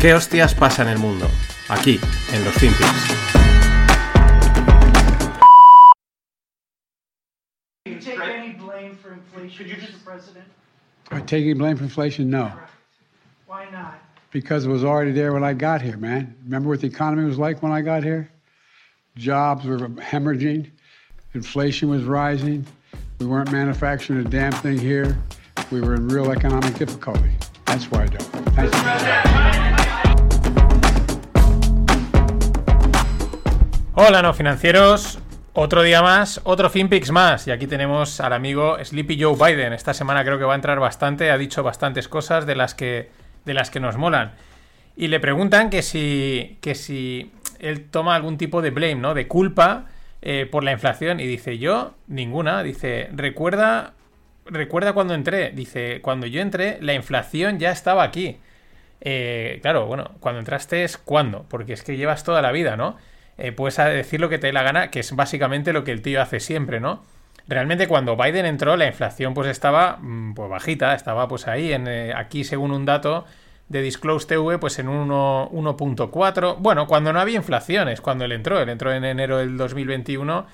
¿Qué hostias pasa en el mundo? Aquí, en los FinPix. take any blame for inflation, Mr. President? Taking blame for inflation? No, Why not? because it was already there when I got here, man. Remember what the economy was like when I got here? Jobs were hemorrhaging, inflation was rising, we weren't manufacturing a damn thing here. We were in real economic difficulty. That's why I don't. Thank you. Hola, no financieros. Otro día más, otro FinPix más. Y aquí tenemos al amigo Sleepy Joe Biden. Esta semana creo que va a entrar bastante, ha dicho bastantes cosas de las que, de las que nos molan. Y le preguntan que si, que si él toma algún tipo de blame, ¿no? De culpa eh, por la inflación. Y dice, yo, ninguna. Dice, recuerda, recuerda cuando entré. Dice, cuando yo entré, la inflación ya estaba aquí. Eh, claro, bueno, cuando entraste es cuando, porque es que llevas toda la vida, ¿no? Eh, puedes decir lo que te dé la gana, que es básicamente lo que el tío hace siempre, ¿no? Realmente cuando Biden entró, la inflación pues estaba mm, pues bajita, estaba pues ahí, en, eh, aquí según un dato de Disclose TV, pues en un 1 1.4. Bueno, cuando no había inflaciones, cuando él entró, él entró en enero del 2021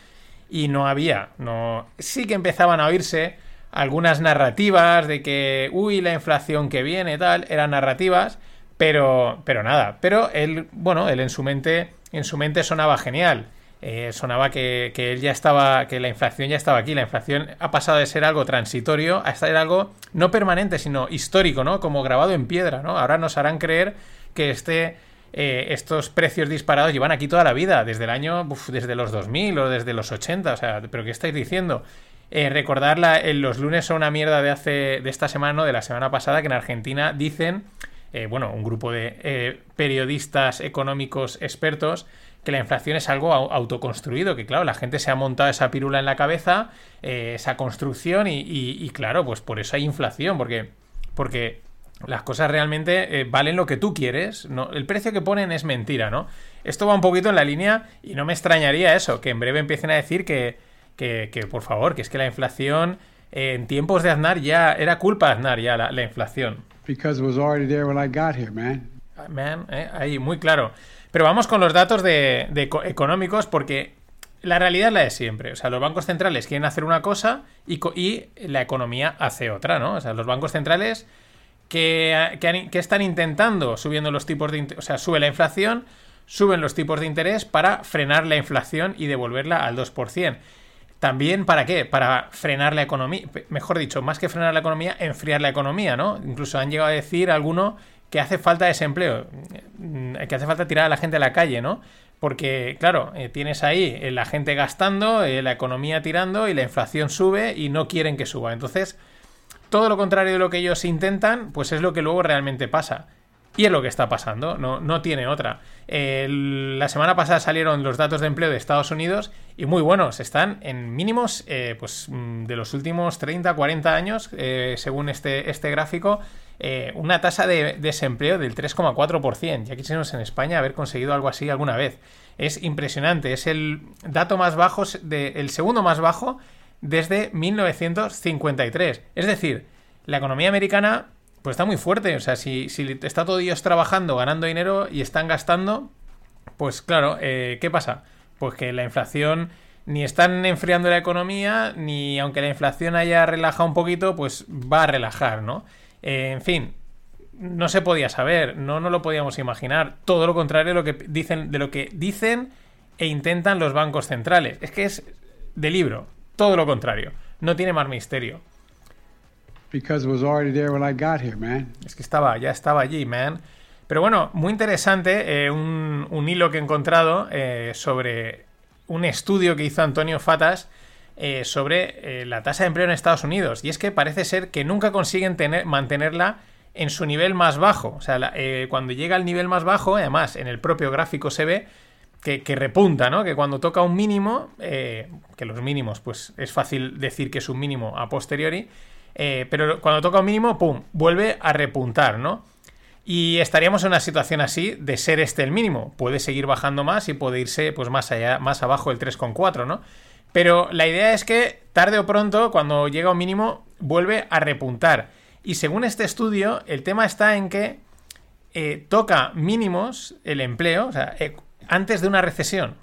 y no había, no, sí que empezaban a oírse algunas narrativas de que, uy, la inflación que viene, tal, eran narrativas, pero, pero nada, pero él, bueno, él en su mente, en su mente sonaba genial. Eh, sonaba que, que, él ya estaba, que la inflación ya estaba aquí. La inflación ha pasado de ser algo transitorio a ser algo no permanente, sino histórico, ¿no? Como grabado en piedra, ¿no? Ahora nos harán creer que este, eh, estos precios disparados llevan aquí toda la vida, desde el año, desde los 2000 o desde los 80, o sea, ¿pero qué estáis diciendo? Eh, recordar en los lunes son una mierda de hace, de esta semana, ¿no? De la semana pasada, que en Argentina dicen, eh, bueno, un grupo de eh, periodistas económicos expertos, que la inflación es algo autoconstruido, que claro, la gente se ha montado esa pirula en la cabeza, eh, esa construcción, y, claro, pues por eso hay inflación, porque, porque las cosas realmente valen lo que tú quieres, el precio que ponen es mentira, ¿no? Esto va un poquito en la línea y no me extrañaría eso, que en breve empiecen a decir que, que, que por favor, que es que la inflación en tiempos de Aznar ya era culpa de Aznar ya la inflación. Because it was already there when I got here, man. Man, eh, ahí, muy claro. Pero vamos con los datos de, económicos porque la realidad es la de siempre. O sea, los bancos centrales quieren hacer una cosa y, y la economía hace otra, ¿no? O sea, los bancos centrales que, están intentando subiendo los tipos de... O sea, sube la inflación, suben los tipos de interés para frenar la inflación y devolverla al 2%. También, ¿para qué? Para frenar la economía. Mejor dicho, más que frenar la economía, enfriar la economía, ¿no? Incluso han llegado a decir alguno que hace falta desempleo, que hace falta tirar a la gente a la calle, ¿no? Porque, claro, eh, tienes ahí eh, la gente gastando, eh, la economía tirando y la inflación sube y no quieren que suba. Entonces, todo lo contrario de lo que ellos intentan, pues es lo que luego realmente pasa. Y es lo que está pasando, no, no tiene otra. La semana pasada salieron los datos de empleo de Estados Unidos y muy buenos, están en mínimos eh, pues, de los últimos 30, 40 años, eh, según este, este gráfico, eh, una tasa de desempleo del 3,4%. Ya quisiéramos en España haber conseguido algo así alguna vez. Es impresionante, es el dato más bajo, el segundo más bajo desde 1953. Es decir, la economía americana pues está muy fuerte. O sea, si, está todo Dios trabajando, ganando dinero y están gastando, pues claro, eh, ¿qué pasa? Pues que la inflación ni están enfriando la economía, ni aunque la inflación haya relajado un poquito, pues va a relajar, ¿no? Eh, en fin, no se podía saber, no nos lo podíamos imaginar. Todo lo contrario de lo que dicen, de lo que dicen e intentan los bancos centrales. Es que es de libro, todo lo contrario. No tiene más misterio. Because it was already there when I got here, man. Es que estaba, ya estaba allí, man. Pero bueno, muy interesante eh, un, un, hilo que he encontrado eh, sobre un estudio que hizo Antonio Fatas eh, sobre la tasa de empleo en Estados Unidos. Y es que parece ser que nunca consiguen tener, mantenerla en su nivel más bajo. O sea, cuando llega al nivel más bajo, además en el propio gráfico se ve que, que, repunta, ¿no? Que cuando toca un mínimo, eh, que los mínimos, pues es fácil decir que es un mínimo a posteriori, eh, pero cuando toca un mínimo, ¡pum!, vuelve a repuntar, ¿no? Y estaríamos en una situación así de ser este el mínimo. Puede seguir bajando más y puede irse pues más allá, más abajo del 3,4, ¿no? Pero la idea es que tarde o pronto, cuando llega un mínimo, vuelve a repuntar. Y según este estudio, el tema está en que eh, toca mínimos el empleo, o sea, eh, antes de una recesión.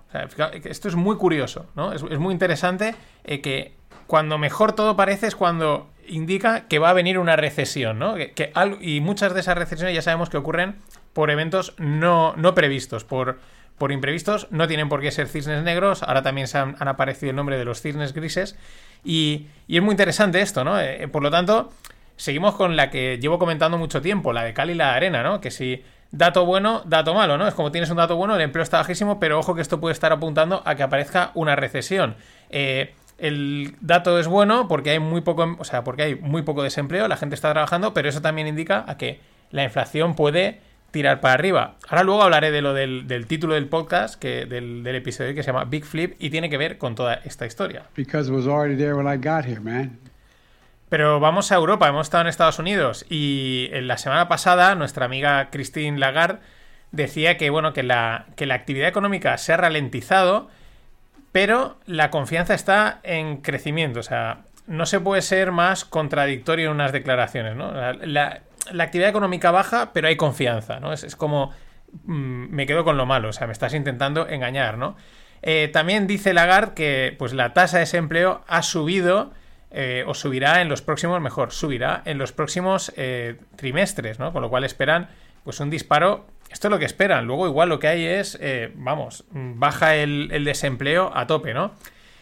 Esto es muy curioso, ¿no? Es, muy interesante que cuando mejor todo parece es cuando indica que va a venir una recesión, ¿no? Que, que al- y muchas de esas recesiones ya sabemos que ocurren por eventos no, no previstos, por, por imprevistos, no tienen por qué ser cisnes negros, ahora también se han, aparecido el nombre de los cisnes grises, y, y es muy interesante esto, ¿no? Eh, por lo tanto, seguimos con la que llevo comentando mucho tiempo, la de Cali y la arena, ¿no? Que si dato bueno, dato malo, ¿no? Es como tienes un dato bueno, el empleo está bajísimo, pero ojo que esto puede estar apuntando a que aparezca una recesión. Eh, el dato es bueno porque hay muy poco, o sea, porque hay muy poco desempleo, la gente está trabajando, pero eso también indica a que la inflación puede tirar para arriba. Ahora luego hablaré de lo del, del título del podcast, que, del, del episodio que se llama Big Flip y tiene que ver con toda esta historia. Pero vamos a Europa, hemos estado en Estados Unidos y en la semana pasada nuestra amiga Christine Lagarde decía que bueno que la, que la actividad económica se ha ralentizado, pero la confianza está en crecimiento. O sea, no se puede ser más contradictorio en unas declaraciones, ¿no? La, actividad económica baja, pero hay confianza, ¿no? Es, es como mm, me quedo con lo malo, o sea, me estás intentando engañar, ¿no? Eh, también dice Lagarde que pues la tasa de desempleo ha subido eh, o subirá en los próximos, mejor, subirá en los próximos eh, trimestres, ¿no? Con lo cual esperan pues un disparo. Esto es lo que esperan. Luego igual lo que hay es, eh, vamos, baja el, el desempleo a tope, ¿no?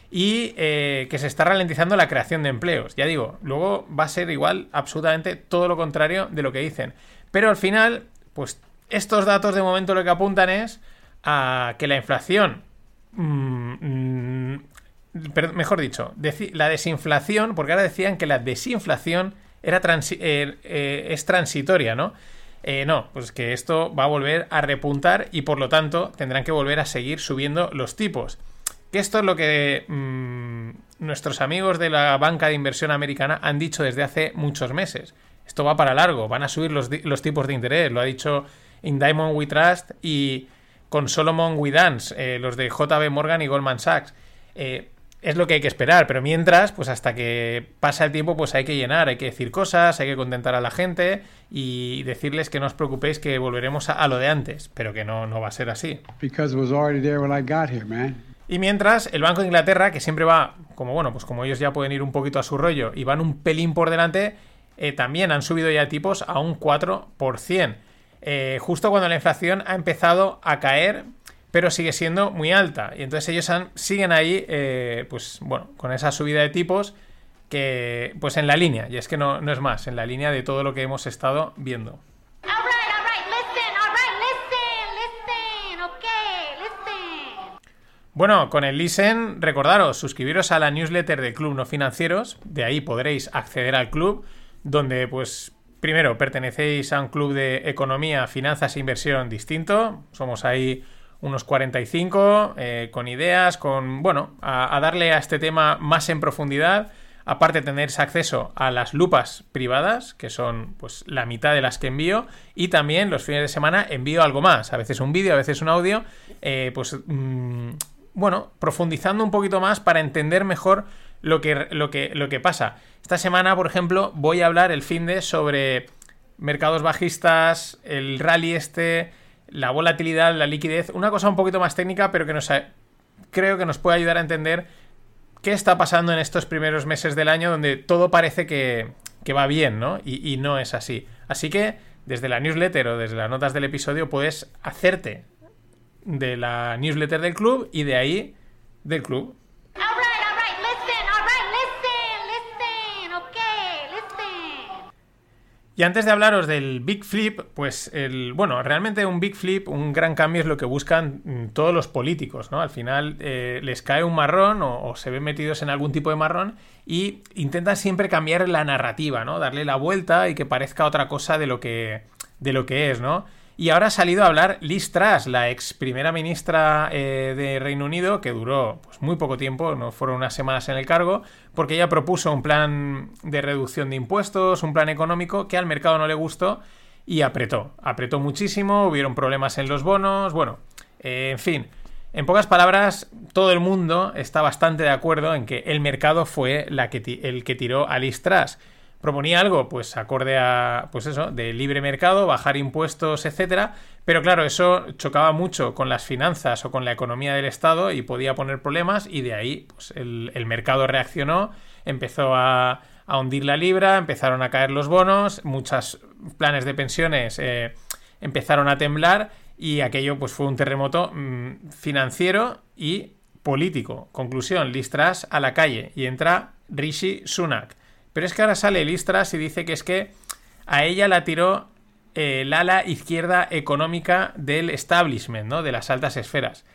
Y eh, que se está ralentizando la creación de empleos. Ya digo, luego va a ser igual absolutamente todo lo contrario de lo que dicen. Pero al final, pues estos datos de momento lo que apuntan es a que la inflación mm, mejor dicho, la desinflación, porque ahora decían que la desinflación era eh, es transitoria, ¿no? Eh, no, pues que esto va a volver a repuntar y por lo tanto tendrán que volver a seguir subiendo los tipos. Que esto es lo que mm, nuestros amigos de la banca de inversión americana han dicho desde hace muchos meses. Esto va para largo, van a subir los, los tipos de interés, lo ha dicho In Diamond We Trust y con Solomon We Dance, eh, los de JB Morgan y Goldman Sachs. Eh, es lo que hay que esperar, pero mientras, pues hasta que pasa el tiempo, pues hay que llenar, hay que decir cosas, hay que contentar a la gente y decirles que no os preocupéis que volveremos a, a lo de antes, pero que no, no va a ser así. Y mientras, el Banco de Inglaterra, que siempre va, como bueno, pues como ellos ya pueden ir un poquito a su rollo y van un pelín por delante, eh, también han subido ya tipos a un 4%. Eh, justo cuando la inflación ha empezado a caer, pero sigue siendo muy alta. Y entonces ellos han- siguen ahí, eh, pues bueno, con esa subida de tipos que, pues en la línea, y es que no, no es más, en la línea de todo lo que hemos estado viendo. Bueno, con el Listen, recordaros, suscribiros a la newsletter del Club No Financieros, de ahí podréis acceder al club, donde pues primero pertenecéis a un club de economía, finanzas e inversión distinto, somos ahí unos 45, eh, con ideas, con, bueno, a, darle a este tema más en profundidad, aparte tenéis acceso a las lupas privadas, que son pues la mitad de las que envío, y también los fines de semana envío algo más, a veces un vídeo, a veces un audio, eh, pues mm, bueno, profundizando un poquito más para entender mejor lo que, lo que, lo que pasa. Esta semana, por ejemplo, voy a hablar el fin de sobre mercados bajistas, el rally este, la volatilidad, la liquidez, una cosa un poquito más técnica, pero que creo que nos puede ayudar a entender qué está pasando en estos primeros meses del año donde todo parece que, que va bien, ¿no? Y, y no es así. Así que desde la newsletter o desde las notas del episodio puedes hacerte de la newsletter del club y de ahí del club. Y antes de hablaros del Big Flip, pues el. Bueno, realmente un Big Flip, un gran cambio es lo que buscan mm, todos los políticos, ¿no? Al final eh, les cae un marrón o, o se ven metidos en algún tipo de marrón y intentan siempre cambiar la narrativa, ¿no? Darle la vuelta y que parezca otra cosa de lo que, de lo que es, ¿no? Y ahora ha salido a hablar Liz Truss, la ex primera ministra eh, de Reino Unido, que duró pues, muy poco tiempo, no fueron unas semanas en el cargo, porque ella propuso un plan de reducción de impuestos, un plan económico que al mercado no le gustó y apretó. Apretó muchísimo, hubieron problemas en los bonos, bueno, eh, en fin. En pocas palabras, todo el mundo está bastante de acuerdo en que el mercado fue el que tiró a Liz Truss. Proponía algo, pues acorde a, pues eso, de libre mercado, bajar impuestos, etcétera. Pero claro, eso chocaba mucho con las finanzas o con la economía del Estado y podía poner problemas. Y de ahí, pues el, mercado reaccionó, empezó a, a, hundir la libra, empezaron a caer los bonos, muchos planes de pensiones eh, empezaron a temblar y aquello, pues fue un terremoto mmm, financiero y político. Conclusión, Listras a la calle y entra Rishi Sunak. Pero es que ahora sale Listras y dice que es que a ella la tiró eh, el ala izquierda económica del establishment, ¿no? De las altas esferas.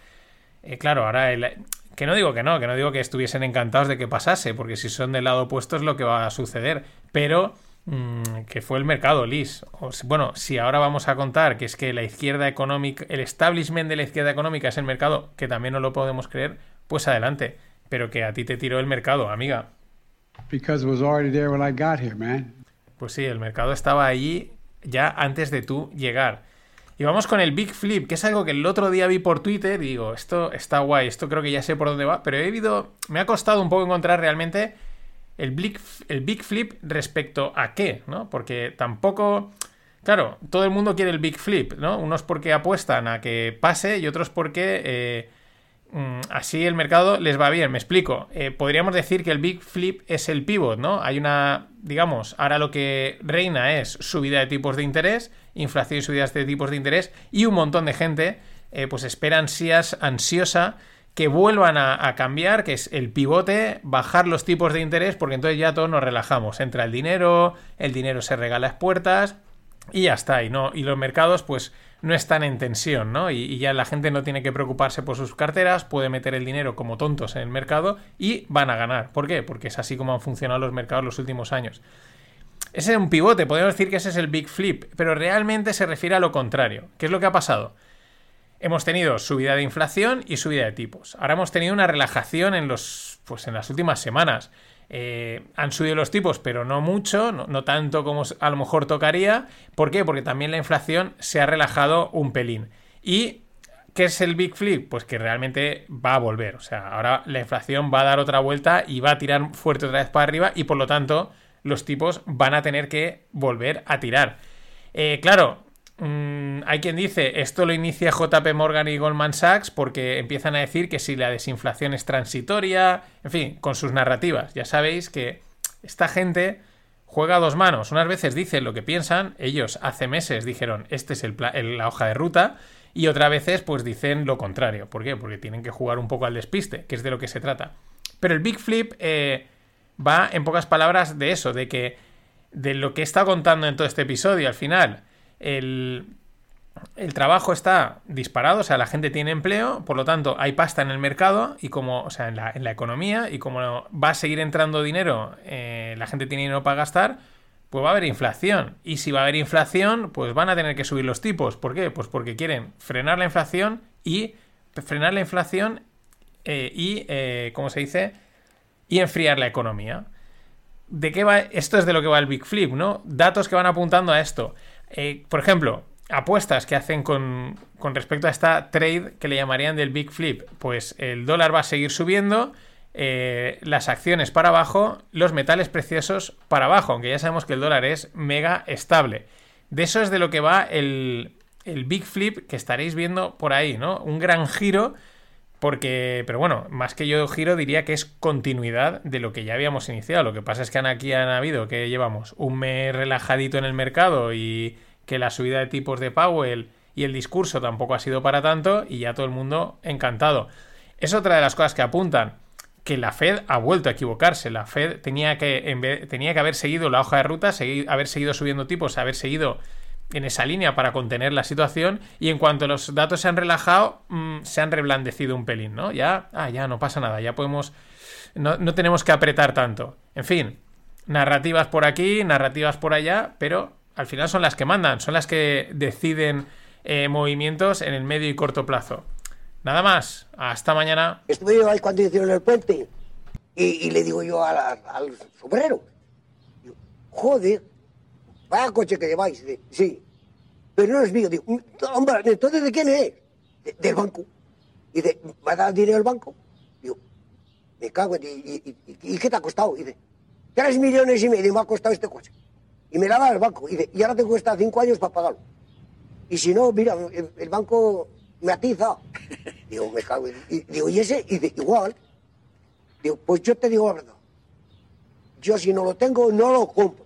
Eh, claro, ahora el, que no digo que no, que no digo que estuviesen encantados de que pasase, porque si son del lado opuesto es lo que va a suceder. Pero mmm, que fue el mercado, Liz. Bueno, si ahora vamos a contar que es que la izquierda económica, el establishment de la izquierda económica es el mercado, que también no lo podemos creer, pues adelante. Pero que a ti te tiró el mercado, amiga. Because it was already there when I got here, man. Pues sí, el mercado estaba allí ya antes de tú llegar. Y vamos con el Big Flip, que es algo que el otro día vi por Twitter y digo, esto está guay, esto creo que ya sé por dónde va, pero he visto, me ha costado un poco encontrar realmente el Big, el Big Flip respecto a qué, ¿no? Porque tampoco... Claro, todo el mundo quiere el Big Flip, ¿no? Unos porque apuestan a que pase y otros porque... Eh, así el mercado les va bien. Me explico. Eh, podríamos decir que el Big Flip es el pivot, ¿no? Hay una, digamos, ahora lo que reina es subida de tipos de interés, inflación y subidas de tipos de interés, y un montón de gente, eh, pues espera ansiosa que vuelvan a, a, cambiar, que es el pivote, bajar los tipos de interés, porque entonces ya todos nos relajamos. Entra el dinero, el dinero se regala a puertas y ya está. Y, no, y los mercados, pues no están en tensión, ¿no? Y, ya la gente no tiene que preocuparse por sus carteras, puede meter el dinero como tontos en el mercado y van a ganar. ¿Por qué? Porque es así como han funcionado los mercados los últimos años. Ese es un pivote, podemos decir que ese es el big flip, pero realmente se refiere a lo contrario. ¿Qué es lo que ha pasado? Hemos tenido subida de inflación y subida de tipos. Ahora hemos tenido una relajación en los, pues en las últimas semanas. Eh, han subido los tipos, pero no mucho, no, tanto como a lo mejor tocaría. ¿Por qué? Porque también la inflación se ha relajado un pelín. ¿Y qué es el Big Flip? Pues que realmente va a volver. O sea, ahora la inflación va a dar otra vuelta y va a tirar fuerte otra vez para arriba y por lo tanto los tipos van a tener que volver a tirar. Eh, claro, mmm, hay quien dice esto lo inicia JP Morgan y Goldman Sachs porque empiezan a decir que si la desinflación es transitoria, en fin, con sus narrativas. Ya sabéis que esta gente juega a dos manos. Unas veces dicen lo que piensan, ellos hace meses dijeron este es el, la hoja de ruta y otras veces pues dicen lo contrario. ¿Por qué? Porque tienen que jugar un poco al despiste, que es de lo que se trata. Pero el Big Flip eh, va en pocas palabras de eso, de que de lo que está contando en todo este episodio al final el, el, trabajo está disparado, o sea, la gente tiene empleo, por lo tanto, hay pasta en el mercado y como, o sea, en la, en la economía y como va a seguir entrando dinero, eh, la gente tiene dinero para gastar, pues va a haber inflación. Y si va a haber inflación, pues van a tener que subir los tipos. ¿Por qué? Pues porque quieren frenar la inflación y frenar la inflación eh, y, eh, ¿cómo se dice? Y enfriar la economía. ¿De qué va? Esto es de lo que va el Big Flip, ¿no? Datos que van apuntando a esto. Eh, por ejemplo, apuestas que hacen con, respecto a esta trade que le llamarían del Big Flip. Pues el dólar va a seguir subiendo, eh, las acciones para abajo, los metales preciosos para abajo, aunque ya sabemos que el dólar es mega estable. De eso es de lo que va el Big Flip que estaréis viendo por ahí, ¿no? Un gran giro. Porque, pero bueno, más que yo giro diría que es continuidad de lo que ya habíamos iniciado. Lo que pasa es que aquí han habido, que llevamos un mes relajadito en el mercado y que la subida de tipos de Powell y el discurso tampoco ha sido para tanto y ya todo el mundo encantado. Es otra de las cosas que apuntan que la Fed ha vuelto a equivocarse. La Fed tenía que, en vez, tenía que haber seguido la hoja de ruta, seguir, haber seguido subiendo tipos, haber seguido en esa línea para contener la situación y en cuanto los datos se han relajado, mmm, se han reblandecido un pelín, ¿no? Ya, ah, ya no pasa nada, ya podemos, no, no tenemos que apretar tanto. En fin, narrativas por aquí, narrativas por allá, pero al final son las que mandan, son las que deciden eh, movimientos en el medio y corto plazo. Nada más, hasta mañana. Estuve ahí cuando hicieron el puente y, y le digo yo al, al sombrero, joder, vaya coche que lleváis. Dice, sí, pero no es mío. Digo, hombre, entonces ¿de quién es? De, del banco. Y dice, ¿va a dar dinero al banco? Digo, me cago en y, y, y, ¿y qué te ha costado? Y dice, tres millones y medio me ha costado este coche. Y me la da el banco. Y, dice, y ahora tengo que estar cinco años para pagarlo. Y si no, mira, el, el banco me atiza. Digo, me cago en... Y, digo, ¿y ese? Y dice, igual. Digo, pues yo te digo la verdad. Yo si no lo tengo, no lo compro.